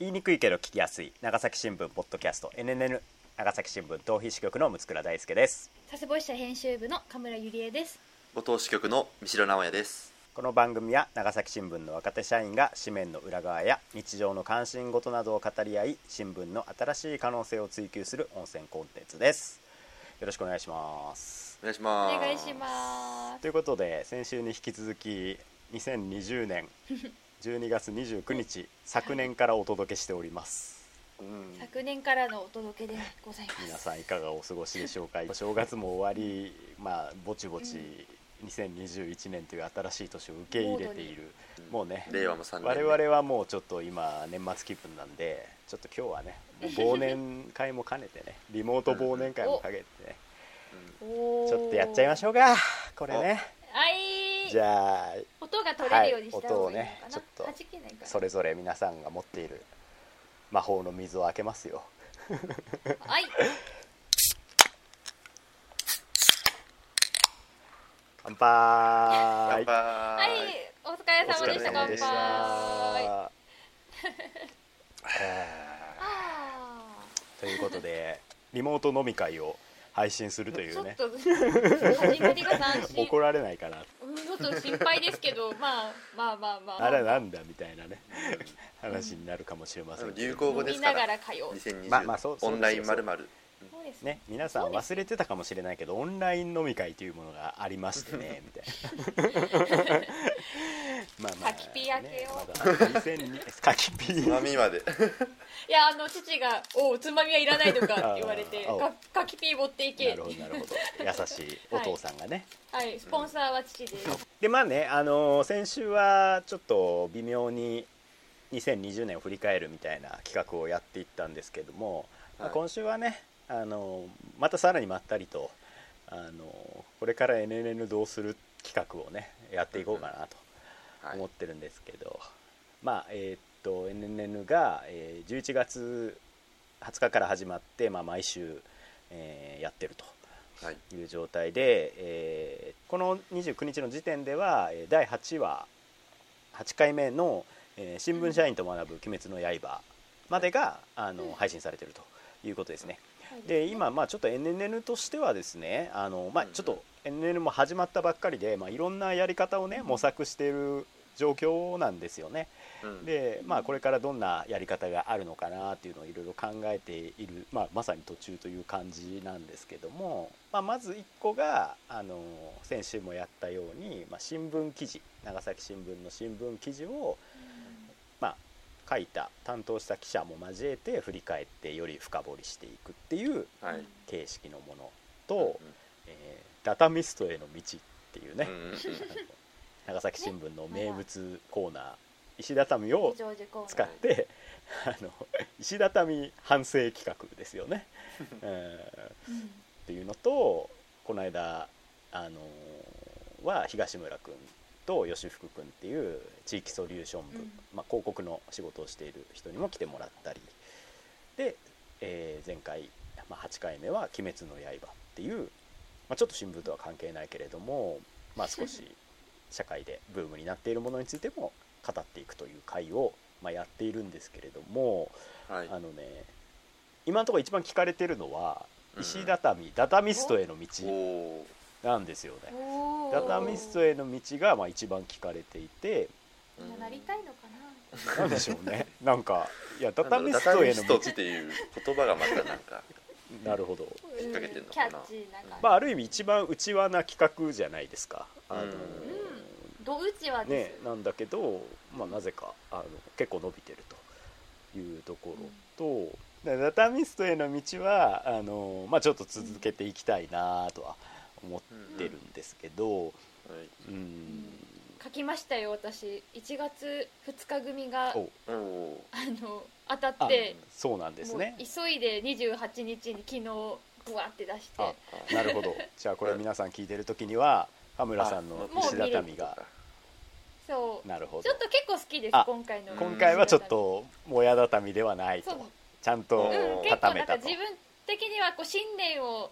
言いにくいけど聞きやすい。長崎新聞ポッドキャスト。NNN 長崎新聞逃避支局の六倉大輔です。佐世保支社編集部の神村ゆりえです。ご当支局の三城直也です。この番組は長崎新聞の若手社員が紙面の裏側や日常の関心事などを語り合い新聞の新しい可能性を追求する温泉コンテンツです。よろしくお願いします。お願いしおます。願いします。ということで先週に引き続き2020年12月29日昨年からお届けしております。うん。昨年からのお届けでございます。皆さんいかがお過ごしでしょうか？お正月も終わりまあぼちぼち2021年という新しい年を受け入れている。もうね令和も3年我々はもうちょっと今年末気分なんでちょっと今日はねもう忘年会も兼ねてね リモート忘年会もかけてねちょっとやっちゃいましょうかこれね。はいじゃあ音が取れるようにした方がいいのかな、はい音をねちょっとそれぞれ皆さんが持っている魔法の水を開けますよ。はい。乾杯。乾杯。はいお疲れ様でした乾杯。ということでリモート飲み会を配信するというね。ーちょっと始まりが斬新怒られないかな。うんっと心配ですけどまあまあまあまあ。あれなんだみたいなね。話になるかもしれませんけど。流行語ですから。がら通う。2020、まあまあそうオンラインまるまるそうです。ね皆さん忘れてたかもしれないけどオンライン飲み会というものがありましてねみたいな まあまあ柿ピー開けよう。ねまだ2002柿ピつまーみまで。いやあの父が「おうつまみはいらない」とか言われて「あーかかきピー持っていけ」なるほどなるほど。優しいお父さんがね、はい。スポンサーは父です。でまあね、あのー先週はちょっと微妙に2020年を振り返るみたいな企画をやっていったんですけども、まあはい今週はね、あのーまたさらにまったりと、あのーこれから NNN どうする企画をねやっていこうかなと。はい思ってるんですけど、まあえーっと NNN が、えー11月20日から始まって、まあ、毎週、えーやってると。はい。いう状態で、えーこの29日の時点ではえー第8話8回目の、えー新聞社員と学ぶ鬼滅の刃」までがあの配信されているということですね。で今まあちょっと NNN としてはですねあの、まあ、ちょっと NNN も始まったばっかりで、まあ、いろんなやり方をね模索している状況なんですよね。うん。で、まあ、これからどんなやり方があるのかなっていうのをいろいろ考えている、まあ、まさに途中という感じなんですけども、まあ、まず1個があの先週もやったように、まあ、新聞記事長崎新聞の新聞記事を、まあ、書いた担当した記者も交えて振り返ってより深掘りしていくっていうはい。形式のものと「えーダタミストへの道」っていうね、うんうんうん。長崎新聞の名物コーナー石畳を使って、あの石畳反省企画ですよね、え ーうん。っていうのとこの間あのは東村君と吉福君っていう地域ソリューション部、うん。まあ、広告の仕事をしている人にも来てもらったり。で、えー前回、まあ、8回目は「鬼滅の刃」っていう、まあ、ちょっと新聞とは関係ないけれども、まあ、少し社会でブームになっているものについても語っていくという回を、まあ、やっているんですけれども、はい。あのね今のところ一番聞かれてるのはうん。石畳、ダタミストへの道なんですよね。ダタミストへの道がまあ一番聞かれていてみん。ななりたいのかななんでしょうね。なんかいやダタミスダタミストトへの道っていう言葉がまたなんかなるほど、引っ掛けてんのキャかなまあ、ある意味一番内輪な企画じゃないですか。あのうん。どうちはねです、なんだけど、まあ、なぜかあの結構伸びてるというところと、でダタミストへの道はあの、まあ、ちょっと続けていきたいなとは思ってるんですけど、はいうん。書きましたよ私。1月2日組がおおおあの当たあってそうなんですね。急いで28日に昨日ブワって出して。あなるほど。じゃあこれ皆さん聞いてる時には羽村さんの石畳が。そう。なるほど。ちょっと結構好きですあ今回の。今回はちょっともや畳ではないと。ちゃんとうん、結構固めたと。なんか自分的にはこう新年を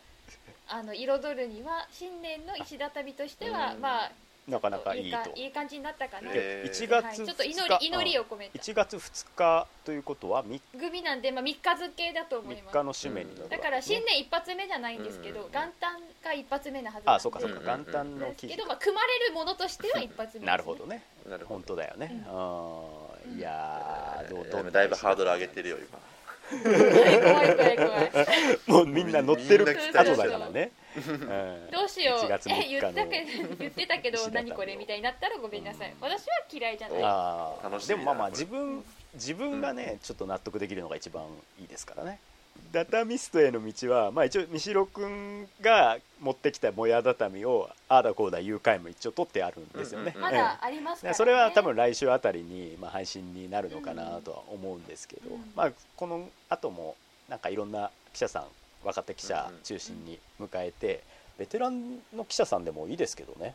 あの彩るには新年の石畳としては、うん。まあなかなかいいと。いい感じになったかな、へー。1月はい、ちょっと祈2日り祈りを込めた1月2日ということは 3, グミなんで、まあ、3日付だと思い3ます。日の締めになるね。だから新年一発目じゃないんですけど、うん。元旦が一発目なはずあそうかそうかうん。元旦の記事ですけど、まあ、組まれるものとしては一発目です、ね、なるほどね。なるほ本当だよね、ううん、いやーどうどうだいぶハードル上げてるよ今 怖い怖い怖い。怖いもうみんな乗ってる後だからね、うん。どうしよう。1月3日のえ言ったけ言ってたけど何これみたいになったらごめんなさい。私は嫌いじゃない。あでもまあまあ自分自分がね、ちょっと納得できるのが一番いいですからねダタミストへの道は、まあ、一応三代君が持ってきたもや畳をああだこうだ言う回も一応取ってあるんですよね、うんまだありますから、ね、でそれは多分来週あたりに、まあ、配信になるのかなとは思うんですけど、うんまあ、この後もなんかいろんな記者さん若手記者中心に迎えて、ベテランの記者さんでもいいですけどね。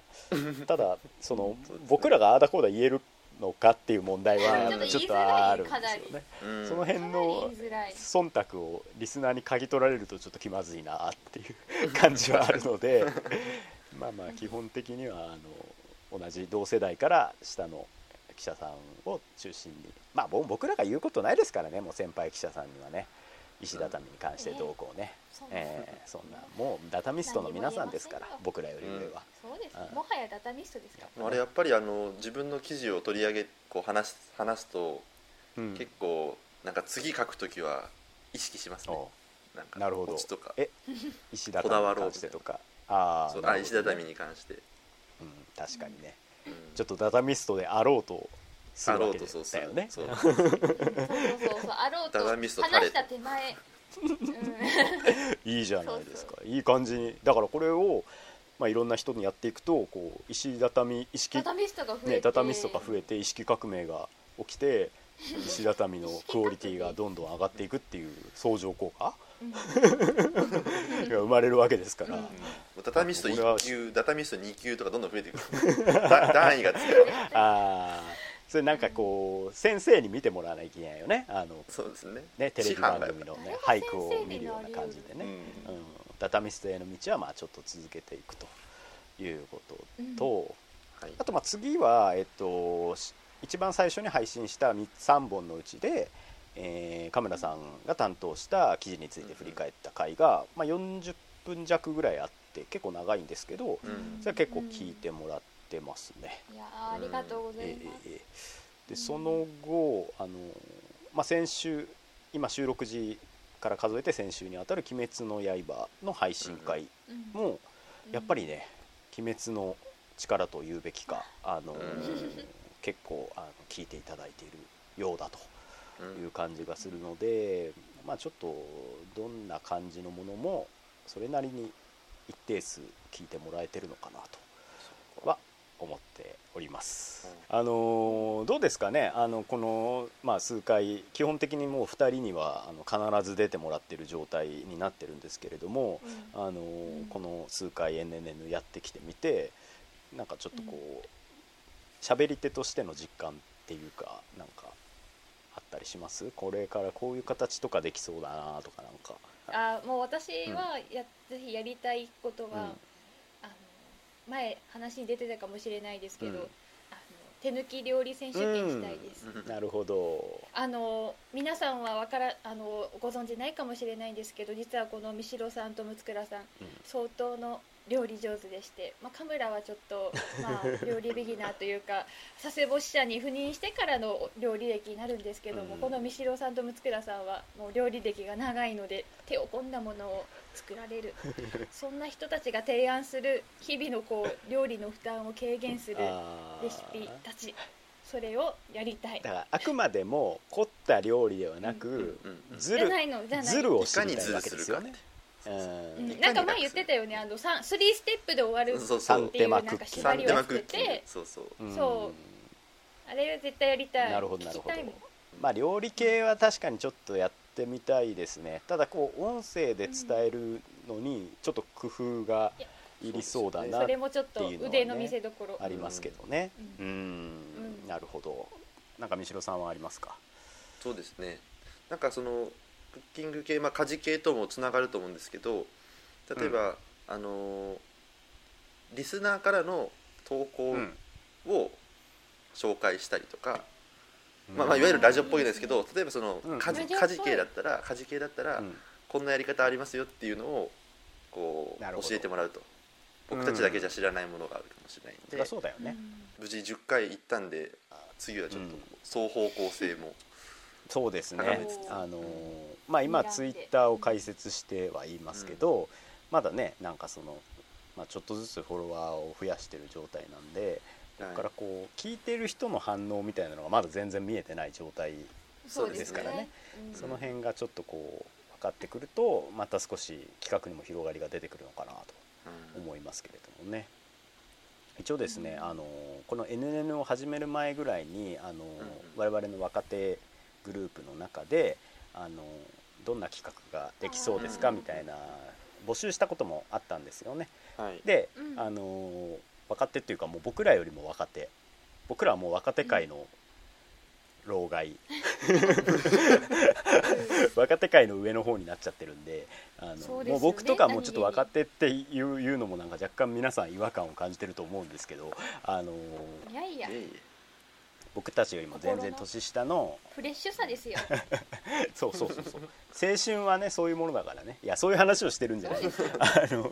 ただその僕らがああだこうだ言えるのかっていう問題はちょっとあるんですよね。うん。その辺の忖度をリスナーに嗅ぎ取られるとちょっと気まずいなっていう感じはあるので まあまあ基本的にはあの同じ同世代から下の記者さんを中心に。まあぼ僕らが言うことないですからねもう先輩記者さんにはね石畳に関してどうこうね、えーそんなもうダタミストの皆さんですから僕らより上は、そうです。うん。もはやダタミストですか？らあれやっぱりあの自分の記事を取り上げこう話す話すとうん。結構なんか次書くときは意識しますね。おなんかなるほど。とか。え石畳にこだわろう関してとかああ石畳に関して、うん、確かにね。うん。ちょっとダタミストであろうとすあろるわけうとそう。するだよね。そうそうそうそう。そうあろうと話した手前。うん。いいじゃないですか。いい感じに。だからこれを、まあ、いろんな人にやっていくとこう石畳意識ダタミストが増えて、ね、ダタミストが増えて意識革命が起きて石畳のクオリティがどんどん上がっていくっていう相乗効果うん。が生まれるわけですから、うん。もうダタミストこれは1級ダタミスト2級とかどんどん増えていく。だ 段位がつくああそれなんかこう先生に見てもらわないといけないよね。あのそうですね。ねテレビ番組のね俳句を見るような感じでね、うん。うん、ダタミストへの道はまあちょっと続けていくということと、はい。あとまあ次は、えっと、し一番最初に配信した3本のうちで、えー、カメラさんが担当した記事について振り返った回が、まあ、40分弱ぐらいあって結構長いんですけどうん。それは結構聞いてもらってますね。いやーありがとうございます、えーえーでその後あの、まあ、先週今収録時から数えて先週にあたる「鬼滅の刃」の配信会うん。もやっぱりね「鬼滅の力」と言うべきかあの、うん。結構あの聞いていただいているようだとうん。いう感じがするので、まあ、ちょっとどんな感じのものもそれなりに一定数聞いてもらえてるのかなとは思っております。あのーどうですかね？あのこの、まあ、数回基本的にもう2人にはあの必ず出てもらってる状態になってるんですけれども、うん。あのーこの数回 NNN やってきてみてなんかちょっとこう喋り手としての実感っていうかなんかあったりします？これからこういう形とかできそうだなとかなんか。あもう私はや、ぜひやりたいことは、うん。あの前話に出てたかもしれないですけど、うん。あの手抜き料理選手権したいです、うん。なるほど。あの皆さんはわからあのご存知ないかもしれないんですけど実はこの三代さんと六倉さん。相当の料理上手でして、まあ、カムラはちょっと、まあ、料理ビギナーというか佐世保支社に赴任してからの料理歴になるんですけども、うん。この三代さんと六倉さんはもう料理歴が長いので手を込んだものを作られる。そんな人たちが提案する日々のこう料理の負担を軽減するレシピたち。それをやりたい。だからあくまでも凝った料理ではなく、うんうんずるじゃないのじゃないずるをするかってですよね。うん。うん。なんか前言ってたよね。あの3スリーステップで終わるそうそう。って。いうなんか縛りを作っ間クッキーて。そうそう。う。ん。そあれ絶対やりたい。なるほどなるほど。まあ料理系は確かにちょっとやってみたいですね。ただこう音声で伝えるのにちょっと工夫がいりそうだなそれもちょっとっていうのはね腕の見せ所。ありますけどね。ううん。うん。なるほど。なんか三代さんはありますか？そうですね。なんかそのクッキング系、まあ、家事系ともつながると思うんですけど例えば、あのーリスナーからの投稿うん。を紹介したりとか、まあ、まあいわゆるラジオっぽいですけど例えばそのうん。家事家事系だったら家事系だったら、うん。こんなやり方ありますよっていうのをこう教えてもらうと。僕たちだけじゃ知らないものがあるかもしれないんそで、りゃそうだよね、無事10回行ったんで次はちょっと双方向性も、そうですね。あのーまあ今ツイッターを開設してはいますけど、まだねなんかその、まあ、ちょっとずつフォロワーを増やしてる状態なんでこはい。こからこう聞いてる人の反応みたいなのがまだ全然見えてない状態そうですからね。うん。その辺がちょっとこう分かってくるとまた少し企画にも広がりが出てくるのかなとうん。思いますけれどもね。一応ですね、あのこの NN を始める前ぐらいにあの、我々の若手グループの中であのどんな企画ができそうですかうん。みたいな募集したこともあったんですよね。はい。で、うん。あの若手っていうかもう僕らよりも若手。僕らはもう若手界の老害。若手界の上の方になっちゃってるんであのそうですよね。もう僕とかもうちょっと若手っていういうのもなんか若干皆さん違和感を感じてると思うんですけどあのいやいや僕たちよりも全然年下のフレッシュさですよ。そうそうそうそう。青春はねそういうものだからね。いやそういう話をしてるんじゃない。あの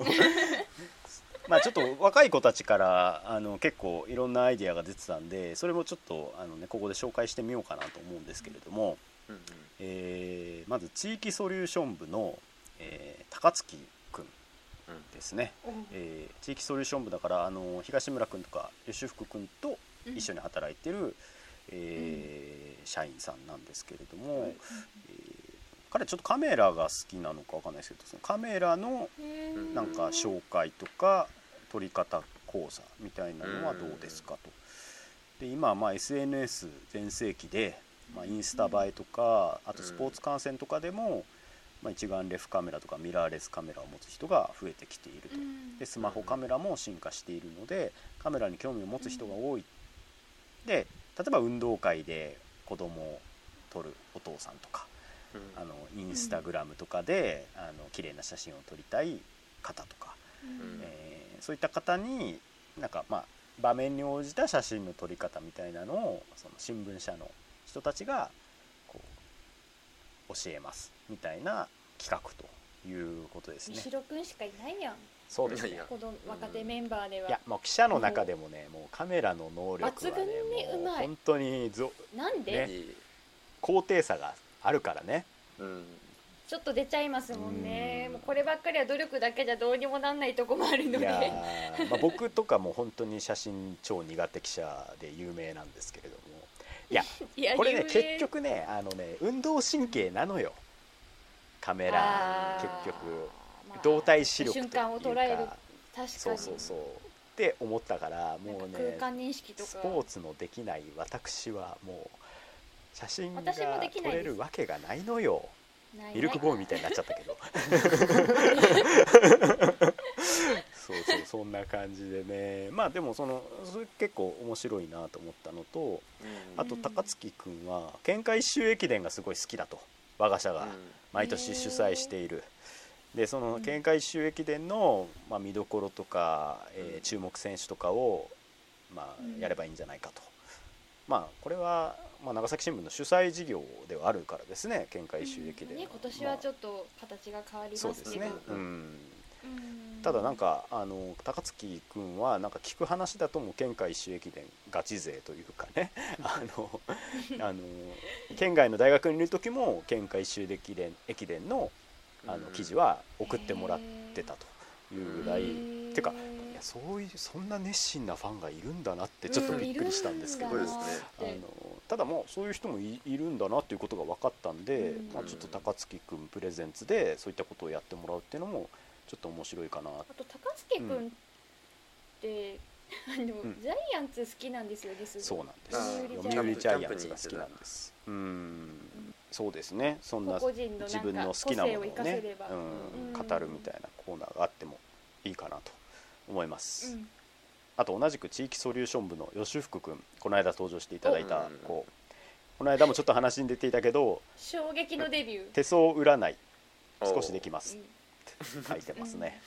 まあちょっと若い子たちからあの結構いろんなアイディアが出てたんでそれもちょっとあの、ね、ここで紹介してみようかなと思うんですけれども、えうんうん。えーまず地域ソリューション部の、えー高槻くんですね、えー地域ソリューション部だからあの東村くんとか吉福くんと一緒に働いてる、えー社員さんなんですけれども、はい。えー彼ちょっとカメラが好きなのかわかんないですけどそのカメラのうんなんか紹介とか撮り方講座みたいなのはどうですかと。で今はまあ SNS 全盛期で、まあ、インスタ映えとかあとスポーツ観戦とかでも、まあ、一眼レフカメラとかミラーレスカメラを持つ人が増えてきていると。でスマホカメラも進化しているのでカメラに興味を持つ人が多いで例えば運動会で子供を撮るお父さんとかうん。あのインスタグラムとかで、あの綺麗な写真を撮りたい方とか、うん。えーそういった方になんかまあ場面に応じた写真の撮り方みたいなのをその新聞社の人たちがこう教えますみたいな企画ということですね。三代くんしかいないやんそうですね。この若手メンバーでは。いやもう記者の中でもねもうカメラの能力はね抜群にもううまい本当にぞなんで、ね高低差があるからね。うん。ちょっと出ちゃいますもんね。うん。もうこればっかりは努力だけじゃどうにもなんないとこもあるので。まあ、僕とかも本当に写真超苦手記者で有名なんですけれども。いやいやこれね結局ねあのね運動神経なのよ。カメラ結局。まあ動体視力というか。瞬間を捉える。確かに。そうそうそう。って思ったからもうね空間認識とか。スポーツのできない私はもう写真が私もできないです撮れるわけがないのよ。ないミルクボーイみたいになっちゃったけど。そうそうそんな感じでね。まあでもそのそれ結構面白いなと思ったのとあとうん高槻君は県下一周駅伝がすごい好きだと。我が社が毎年主催しているでその県下一周駅伝の、まあ、見どころとか、えーうん。注目選手とかを、まあう、ん。やればいいんじゃないかと、まあこれは、まあ、長崎新聞の主催事業ではあるからですね県下一周駅伝ね、今年はちょっっと形が変わりますけど。そうですね、ううん。ただなんかあの高槻君はなんか聞く話だともう県下一周駅伝ガチ勢というかね。あのあの県外の大学にいる時も県下一周駅伝駅伝のあの記事は送ってもらってたと。いうぐらい、へー。てかいやそういうそんな熱心なファンがいるんだなってちょっとびっくりしたんですけど、あのただもうそういう人もいいるんだなっていうことが分かったんで、うん。まあ、ちょっと高槻君プレゼンツでそういったことをやってもらうっていうのもちょっと面白いかな。あと高槻君って、あのん。ジャイアンツ好きなんですよねそうなんです。読売ジャイアンツが好きなんです。うんそうですね。そんな自分の好きなものをね語るみたいなコーナーがあってもいいかなと思います、うん。あと同じく地域ソリューション部の吉福君この間登場していただいたうん。子この間もちょっと話に出ていたけど衝撃のデビュー。手相占い少しできます。書いてますね。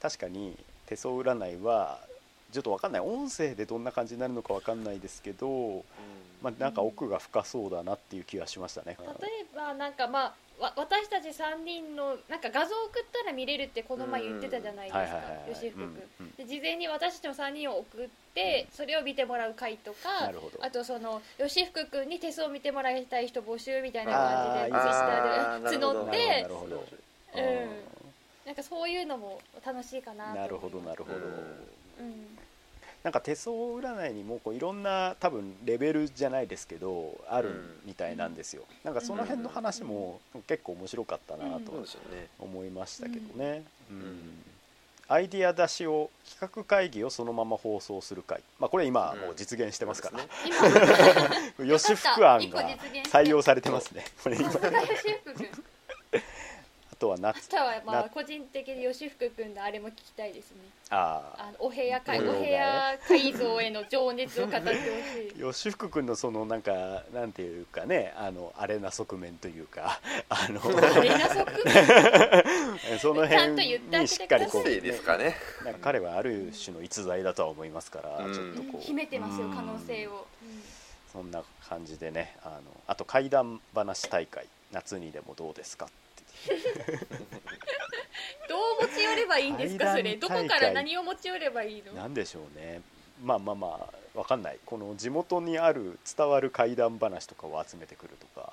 確かに手相占いはちょっと分かんない。音声でどんな感じになるのか分かんないですけど、まあ、なんか奥が深そうだなっていう気がしましたね。例えばなんかまあわ私たち3人のなんか画像送ったら見れるってこの前言ってたじゃないですか吉福君、事前に私たちの3人を送って、それを見てもらう回とかなるほど。あとその吉福君に手相を見てもらいたい人募集みたいな感じでツイッターで募っなてうん。なんかそういうのも楽しいかなとなるほどなるほど、うんなんか手相占いにもこういろんな多分レベルじゃないですけどあるみたいなんですよ、なんかその辺の話も結構面白かったなうんと思いましたけどね、うん。ん。アイディア出しを企画会議をそのまま放送する会、まあ、これ今もう実現してますから、そうですね。今。吉福案が採用されてますね。これ今さすが吉福君あとはまなあ個人的に吉福君のあれも聞きたいですね。ああのお部屋改お部屋改造への情熱を語ってほしい。あ吉福君のそのなんかなんていうかねあのあれな側面というかあのあれな側面？その辺にしっかりこう、個性ですかね。なんか彼はある種の逸材だとは思いますから、うん。ちょっとこう。秘めてますようん。可能性を、そんな感じでねあのあと怪談話大会夏にでもどうですか？って どう持ち寄ればいいんですかそれ？どこから何を持ち寄ればいいの？なんでしょうね。まあまあまあわかんない。この地元にある伝わる怪談話とかを集めてくるとか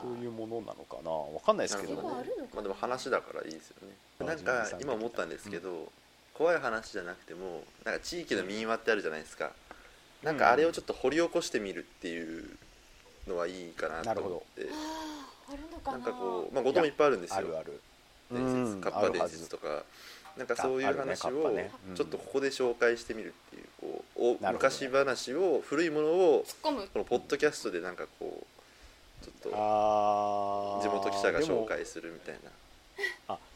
そういうものなのかな？わかんないですけどなるほど。あるのかなまあでも話だからいいですよね。あなんか今思ったんですけど、怖い話じゃなくてもなんか地域の民話ってあるじゃないですか。なんかあれをちょっと掘り起こしてみるっていうのはいいかなと思ってな。なんかこう、まあ、後藤もいっぱいあるんですよ。あるある。伝説カッパ伝説とか。なんかそういう話をちょっとここで紹介してみるっていうこうお昔話を古いものを突っ込む。このポッドキャストでなんかこうちょっと地元記者が紹介するみたいな。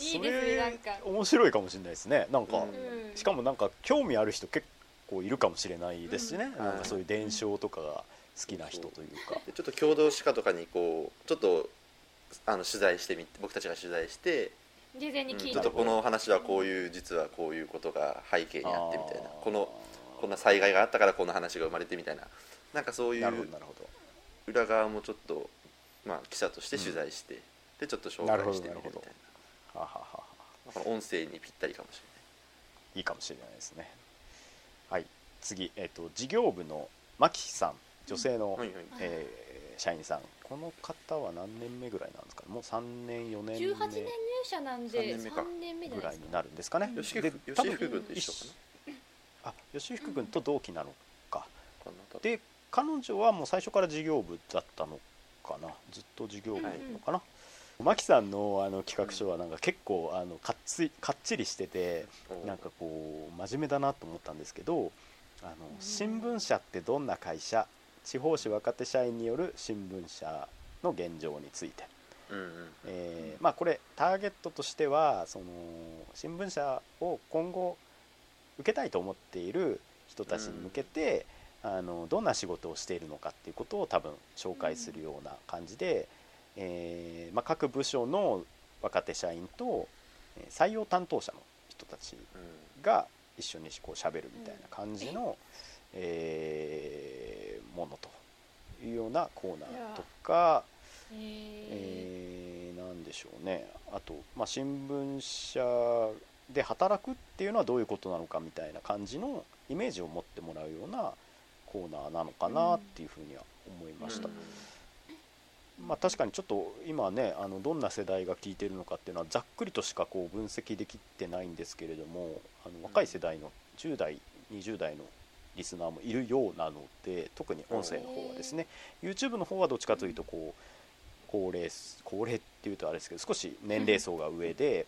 いいですねなんか。それ面白いかもしれないですね。なんか、しかもなんか興味ある人結構いるかもしれないですしね、うん。なんかそういう伝承とかが好きな人というか、でちょっと共同歯科とかにこうちょっとあの取材してみ僕たちが取材して、事前に聞いたちょっとこの話はこういう実はこういうことが背景にあってみたいな。このこんな災害があったからこんな話が生まれてみたいな。なんかそういうなるほ裏側もちょっと、まあ、記者として取材して、でちょっと紹介してみるみたいな。どはははは。この音声にぴったりかもしい。いかもしれないですね。はい。次、えっと事業部のマキさん女性の、はいはい。えー社員さん。この方は何年目ぐらいなんですか？ねもう3年4年目。18年入社なんで三年目か。3年目ぐらいになるんですかね。吉で福君と一緒かあ吉福君と同期なのか。なかなで彼女はもう最初から事業部だったのかな？ずっと事業部なのかな、マキさんのあの企画書はなんか結構あのかっついかっちりしてておなんかこう真面目だなと思ったんですけどあのん。新聞社ってどんな会社？地方紙若手社員による新聞社の現状について、うんうんえーまあ、これターゲットとしてはその新聞社を今後受けたいと思っている人たちに向けて、あのどんな仕事をしているのかっていうことを多分紹介するような感じで、えーまあ、各部署の若手社員とえー採用担当者の人たちうんが一緒にこう喋るみたいな感じの、えーものというようなコーナーとか、ええーなんでしょうねあと、まあ、新聞社で働くっていうのはどういうことなのかみたいな感じのイメージを持ってもらうようなコーナーなのかなっていうふうには思いました。うんまあ、確かにちょっと今ねあのどんな世代が聞いてるのかっていうのはざっくりとしかこう分析できてないんですけれどもあの若い世代の10代20代のリスナーもいるようなので特に音声の方はですね YouTube の方はどっちかというとこう高齢高齢っていうとあれですけど少し年齢層が上で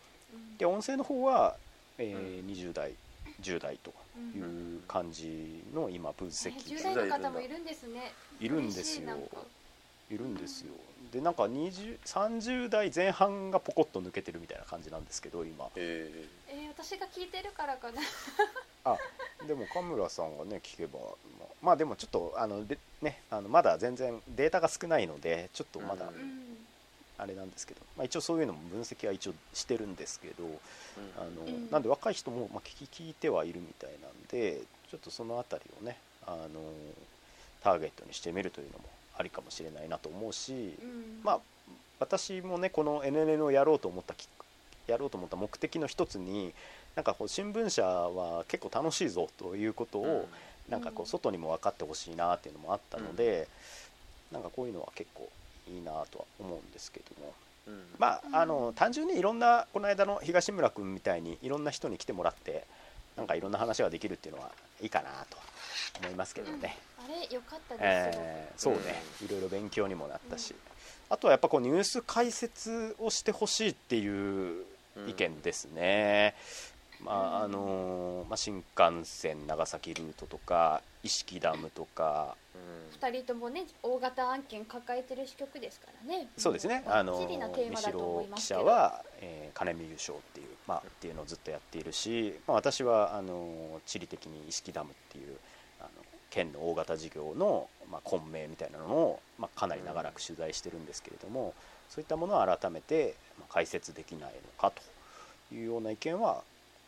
で音声の方は、えー20代10代という感じの今分析10代の方もいるんですね。いるんですよいるんですよ。でなんか20 30代前半がポコッと抜けてるみたいな感じなんですけど今。ええー私が聞いてるからかな。あでも神村さんがね聞けばまあまあでもちょっとあのでねあのまだ全然データが少ないのでちょっとまだ、あれなんですけど、まあ、一応そういうのも分析は一応してるんですけどあの、うん。なんで若い人も、まあ、聞き聞いてはいるみたいなんでちょっとその辺りをねあのターゲットにしてみるというのもありかもしれないなと思うし、うん。まあ私もねこの NNN をやろうと思ったきやろうと思った目的の一つになんかこう新聞社は結構楽しいぞということを、なんかこうんう外にも分かってほしいなっていうのもあったので、なんかこういうのは結構いいなとは思うんですけども。うん。うんまあうん。あの単純にいろんなこの間の東村君みたいにいろんな人に来てもらってなんかいろんな話ができるっていうのはいいかなとは思いますけどね。あれ良かったですえーそうね、いろいろ勉強にもなったし、あとはやっぱこうニュース解説をしてほしいっていう意見ですね、まああのまあ、新幹線長崎ルートとか意識ダムとか。二人ともね大型案件抱えてる支局ですからね。そうですね。もあの三マだと思い代記者は、えー金見優勝っていう,、まあ、っていうのをずっとやっているし、まあ、私はあの地理的に意識ダムっていうあの県の大型事業の、まあ、混迷みたいなのを、まあ、かなり長らく取材してるんですけれども、そういったものを改めて、まあ、解説できないのかというような意見は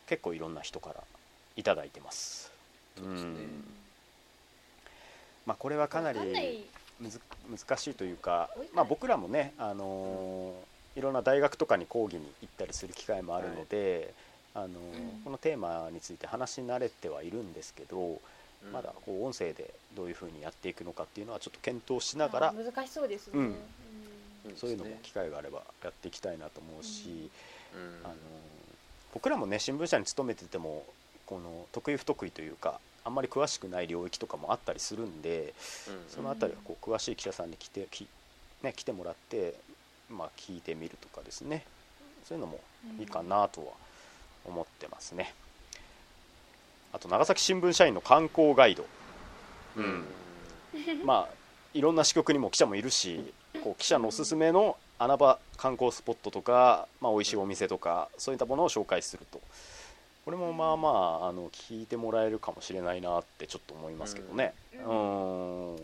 結構いろんな人からいただいてます。そうですね。ん。まあ、これはかなり難しいというかまあ、僕らもね、あのーいろんな大学とかに講義に行ったりする機会もあるので、あのーん。このテーマについて話し慣れてはいるんですけど、うん。まだこう音声でどういうふうにやっていくのかっていうのはちょっと検討しながらあ難しそうですね、うん。うん。そういうのも機会があればやっていきたいなと思うし、うん。あのー僕らもね新聞社に勤めててもこの得意不得意というかあんまり詳しくない領域とかもあったりするんで。うん。そのあたりはこう詳しい記者さんに来てき、ね、来てもらって、まあ、聞いてみるとかですね。そういうのもいいかなとは思ってますね。あと長崎新聞社員の観光ガイド、うん。まあいろんな支局にも記者もいるしこう記者のおすすめの穴場観光スポットとか、まあ、美味しいお店とかそういったものを紹介すると。これもまあまああの聞いてもらえるかもしれないなってちょっと思いますけどね。ううん。ん。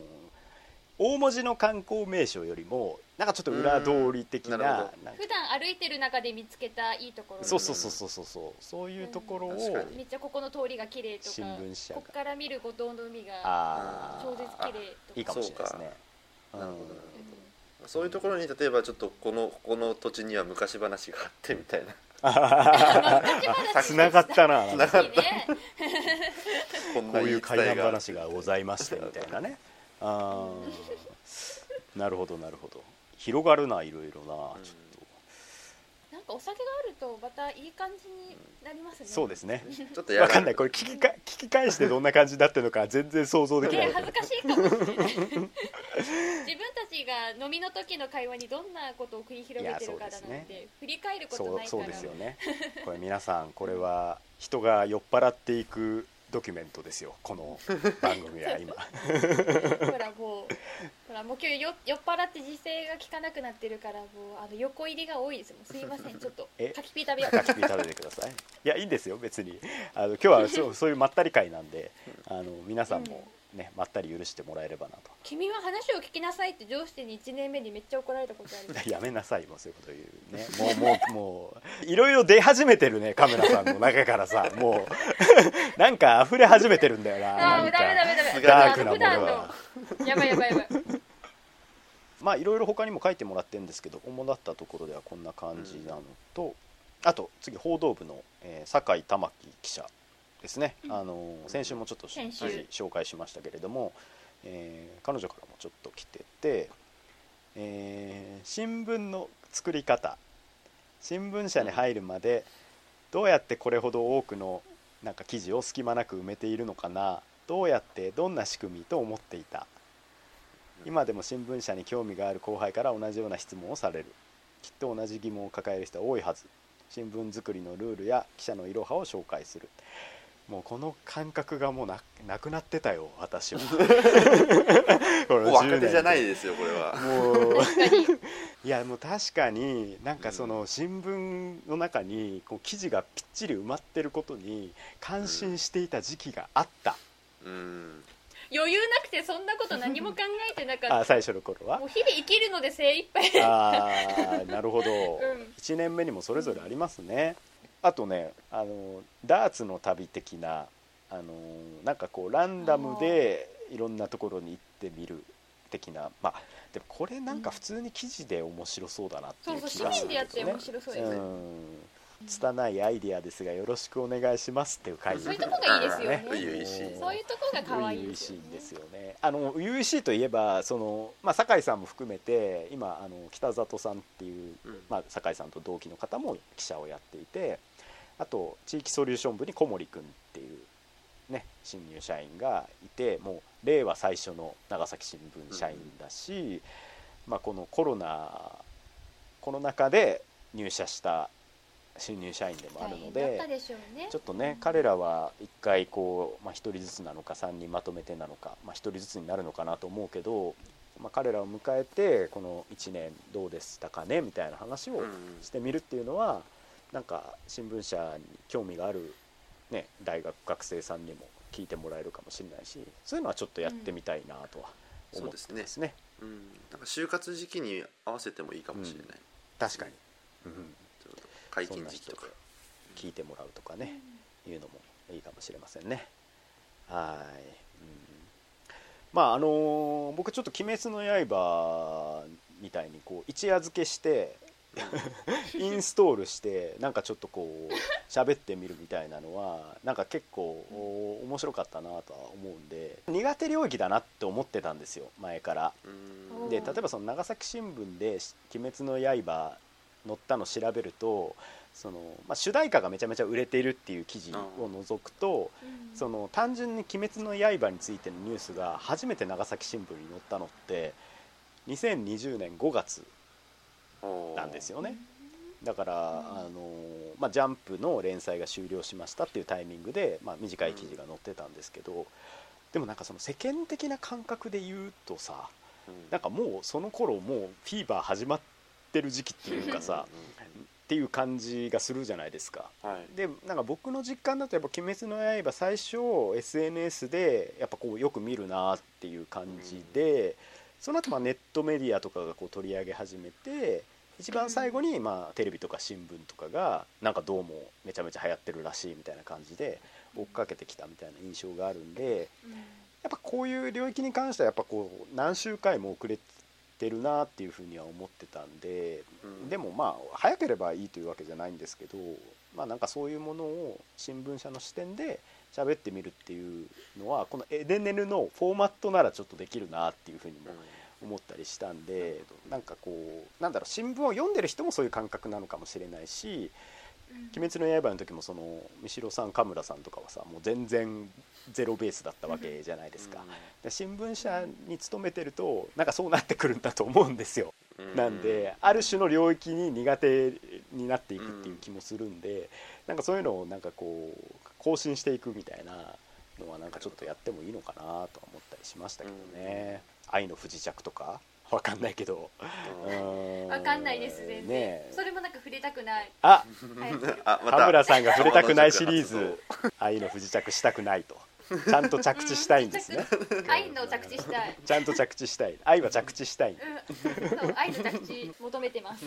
大文字の観光名所よりもなんかちょっと裏通り的なうん。な普段歩いてる中で見つけたいいところ。そうそうそうそうそうそう。そういうところをめっちゃここの通りが綺麗とか新聞社がこっから見る五島の海があ超絶あ綺麗とか。いいかもしれないですね。そうか。なるほど。うんそういうところに例えばちょっとこのここの土地には昔話があってみたいな。つながったな 繋がいいねこんこな言いういう怪談話がございましてみたいなね。あー。なるほどなるほど。広がるないろいろな。うん。ちょっなんかお酒があるとまたいい感じになりますね。とそうですね。ちょっとやわかんない。これ聞きか聞き返してどんな感じになってるのか全然想像できない。ね恥ずかしいかも。しれない自分たちが飲みの時の会話にどんなことを繰り広げてるかだなんて、振り返ることそうそうないからですよね。これ皆さんこれは人が酔っ払っていくドキュメントですよ。この番組は今今日よ酔っ払って時勢が効かなくなってるからもうあの横入りが多いですもん。すいません。ちょっとえ？柿ピー食べよう。カキピー食べてください。いやいいんですよ別に。あの今日はそうそういうまったり会なんであの皆さんもねまったり許してもらえればなと。君は話を聞きなさいって上司に1年目にめっちゃ怒られたことある。やめなさいもうそういうこと言うね。もうもうもういろいろ出始めてるねカメラさんの中からさもう。なんか溢れ始めてるんだよなああーなんか。ダメダメダメ。ダークなものが。の。やばいやばいやばいまあいろいろ他にも書いてもらってるんですけど主だったところではこんな感じなのと、あと次報道部の、えー酒井玉樹記者ですね、あのー先週もちょっと紹介しましたけれども、えー彼女からもちょっと来てて、えー新聞の作り方。新聞社に入るまでどうやってこれほど多くのなんか記事を隙間なく埋めているのかなどうやってどんな仕組みと思っていた今でも新聞社に興味がある後輩から同じような質問をされる。きっと同じ疑問を抱える人は多いはず。新聞作りのルールや記者のいろはを紹介する。もうこの感覚がもうななくなってたよ私は。若手じゃないでですよこれは。もう。確かにいやもう確かになんかその新聞の中にこう記事がぴっちり埋まってることに感心していた時期があった、うん余裕なくてそんなこと何も考えてなかった。あ最初の頃は？もう日々生きるので精一杯。ああなるほど、ん。1年目にもそれぞれありますね。あとねあのダーツの旅的なあのなんかこうランダムでいろんなところに行ってみる的な。まあでもこれなんか普通に記事で面白そうだなってそいううそう市民気がするでやって面白そうです、うん拙いアイディアですがよろしくお願いしますっていう回そういうとこがいいですよね。初々しい。そういうとこが可愛いですよね。んですよね。あの初々しいといえばそのまあ酒井さんも含めて今あの北里さんっていう、うん。まあ酒井さんと同期の方も記者をやっていて、あと地域ソリューション部に小森くんっていうね新入社員がいて、もう令和最初の長崎新聞社員だし、まあこのコロナコロナ禍で入社した新入社員でもあるのでちょっとね、彼らは一回こう、まあ、1人ずつなのか3人まとめてなのか、まあ、1人ずつになるのかなと思うけど、まあ、彼らを迎えてこの1年どうでしたかねみたいな話をうん。してみるっていうのはなんか新聞社に興味がある、ね、大学学生さんにも聞いてもらえるかもしれないしそういうのはちょっとやってみたいなとは思ってますね。そうでうん。なんか就活時期に合わせてもいいかもしれない、確かに、うん、解そんな人で禁時期とか聞いてもらうとかね、いうのもいいかもしれませんね。はい、うん、まああのー僕ちょっと「鬼滅の刃」みたいにこう一夜漬けして インストールしてなんかちょっとこう喋ってみるみたいなのはなんか結構お面白かったなとは思うんで苦手領域だなって思ってたんですよ前から。うん。で例えばその長崎新聞で「鬼滅の刃」載ったの調べるとその、まあ、主題歌がめちゃめちゃ売れているっていう記事を除くと、うん。その単純に「鬼滅の刃」についてのニュースが初めて長崎新聞に載ったのって2020年5月なんですよね。だから、あのまあ、ジャンプの連載が終了しましたっていうタイミングで、まあ、短い記事が載ってたんですけど、でもなんかその世間的な感覚で言うとさうん。なんかもうその頃もうフィーバー始まってる時期っていうかさっていう感じがするじゃないですか。うんはい。でなんか僕の実感だとやっぱ「鬼滅の刃」最初 SNS でやっぱこうよく見るなっていう感じで、その後まあネットメディアとかがこう取り上げ始めて一番最後にまあテレビとか新聞とかがなんかどうもめちゃめちゃ流行ってるらしいみたいな感じで追っかけてきたみたいな印象があるんでうん。やっぱこういう領域に関してはやっぱこう何週回も遅れてるなっていうふうには思ってたんで。うんでもまあ早ければいいというわけじゃないんですけどまあなんかそういうものを新聞社の視点で喋ってみるっていうのはこのエデネルのフォーマットならちょっとできるなっていうふうにも思ったりしたんでなんかこうなんだろう新聞を読んでる人もそういう感覚なのかもしれないし「鬼滅の刃」の時もその三代さん神村さんとかはさもう全然ゼロベースだったわけじゃないですか。で新聞社に勤めてるとなんかそうなってくるんだと思うんですよ。うん。なんである種の領域に苦手になっていくっていう気もするんで、なんかそういうのをなんかこう更新していくみたいなのはなんかちょっとやってもいいのかなとは思ったりしましたけどね「愛の不時着」とかわかんないけど。うん。わかんないです全然、ねえ。それもなんか触れたくない。あ。あま羽村さんが触れたくないシリー発ズ 「愛の不時着」したくないと。ちゃんと着地したいんですね。愛の着地したい。ちゃんと着地したい。愛は着地したい。うん。愛の着地求めてます。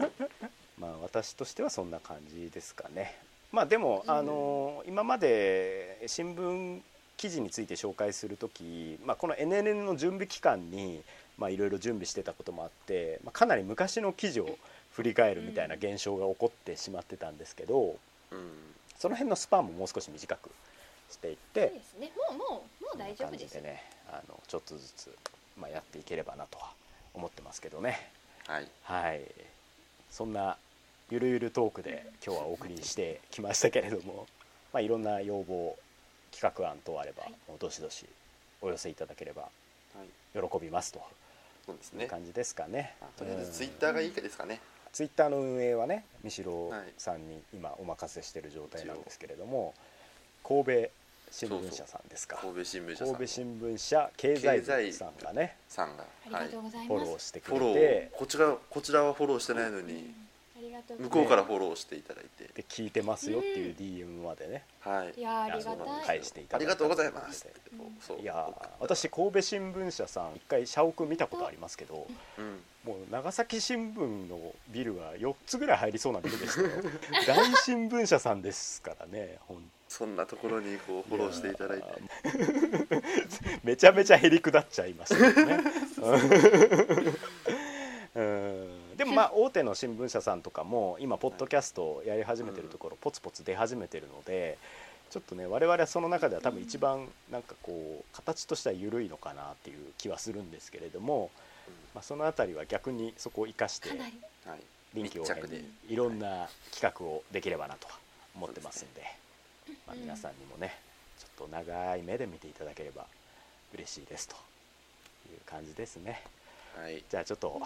まあ私としてはそんな感じですかね。まあでも、あの今まで新聞記事について紹介する時、まあ、この NNN の準備期間にまあいろいろ準備してたこともあって、まあ、かなり昔の記事を振り返るみたいな現象が起こってしまってたんですけどうん。その辺のスパンももう少し短くしていってそうですね。もうもうもう大丈夫ですでねあのちょっとずつ、まあ、やっていければなとは思ってますけどね。はい。はい、そんなゆるゆるトークで今日はお送りしてきましたけれども、まあ、いろんな要望企画案等あれば、はい。もうどしどしお寄せいただければはい。喜びますとそうですね。感じですかね。まあとりあえずツイッターがいいかですかね。ツイッターの運営はね三代さんに今お任せしている状態なんですけれども、神戸新聞社さんですか。神戸新聞社さん神戸新聞社経済部さんがねさんが。ありがとうございフォローしてくフォロー。れてこちらこちらはフォローしてないのに向こうからフォローしていただいて、で聞いてますよっていう DM までね、はい。いやーありが返していただいた。ありがとうございます。ってうんそう。いやー私神戸新聞社さん一回社屋見たことありますけどうん。もう長崎新聞のビルが4つぐらい入りそうなビルでしたよ。大新聞社さんですからねほんそんなところにこうフォローしていただいて。めちゃめちゃへりくだっちゃいましたけどね まあ大手の新聞社さんとかも今ポッドキャストをやり始めてるところポツポツ出始めてるのでちょっとね我々はその中では多分一番なんかこう形としては緩いのかなっていう気はするんですけれども、まあ、その辺りは逆にそこを生かして臨機応変にい。ろんな企画をできればなとは思ってますんでまあ、皆さんにもねちょっと長い目で見ていただければ嬉しいですという感じですね。はい。じゃあちょっと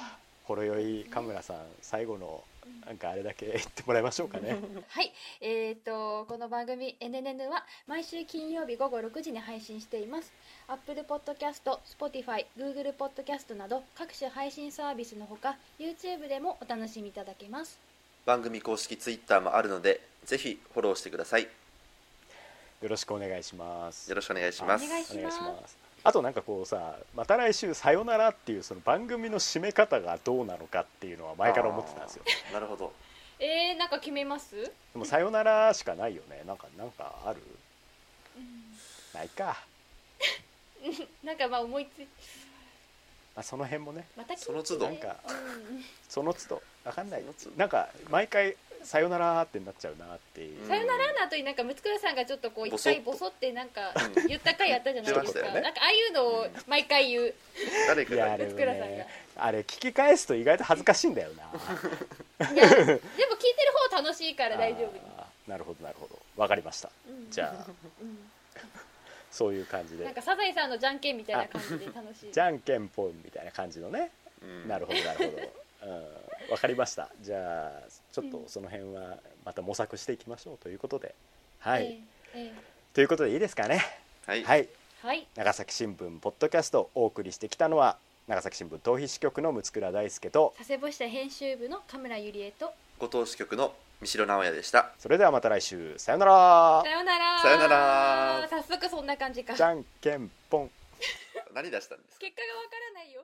ほろ酔いカムラさん最後のなんかあれだけ言ってもらいましょうかね。はい、えー、とこの番組「NNN」は毎週金曜日午後6時に配信しています。Apple Podcast、Spotify、Google Podcast など各種配信サービスのほか YouTube でもお楽しみいただけます。番組公式ツイッターもあるのでぜひフォローしてください。よよろしくお願いします。ろしくお願いします。お願いしますあとなんかこうさまた来週さよならっていうその番組の締め方がどうなのかっていうのは前から思ってたんですよ。なるほど。えー、なんか決めます、でもさよならしかないよね。なんかなんかある？ないか、なんかまあ思いついまあ、その辺もね。またその都度。うん。その都度。わかんない。なんか毎回さよならってなっちゃうなっていう、うんさよならの後になんかムツクラさんがちょっとこう一回ボソってなんかうん。言った回あったじゃないですか、ね。なんかああいうのを毎回言う、誰かが。いやあれムツクラさんが。ねあれ聞き返すと意外と恥ずかしいんだよな。いやでも聞いてる方楽しいから大丈夫なるほどなるほど。わかりました。うん。じゃあ。うんそういう感じで。なんかサザエさんのじゃんけんみたいな感じで楽しい。じゃんけんぽんみたいな感じのね。うん。なるほどなるほど。うんわかりました。じゃあちょっとその辺はまた模索していきましょうということで。はい、えええということでいいですかね。はい。はい。えはい。長崎新聞ポッドキャストをお送りしてきたのは長崎新聞逃避支局の六倉大輔と佐世保支社編集部の神村ゆりえとご当支局の三城直也でした。それではまた来週。さよなら。さよなら。さよなら。早速そんな感じか。じゃんけんぽん。何出したんですか？結果がわからないよ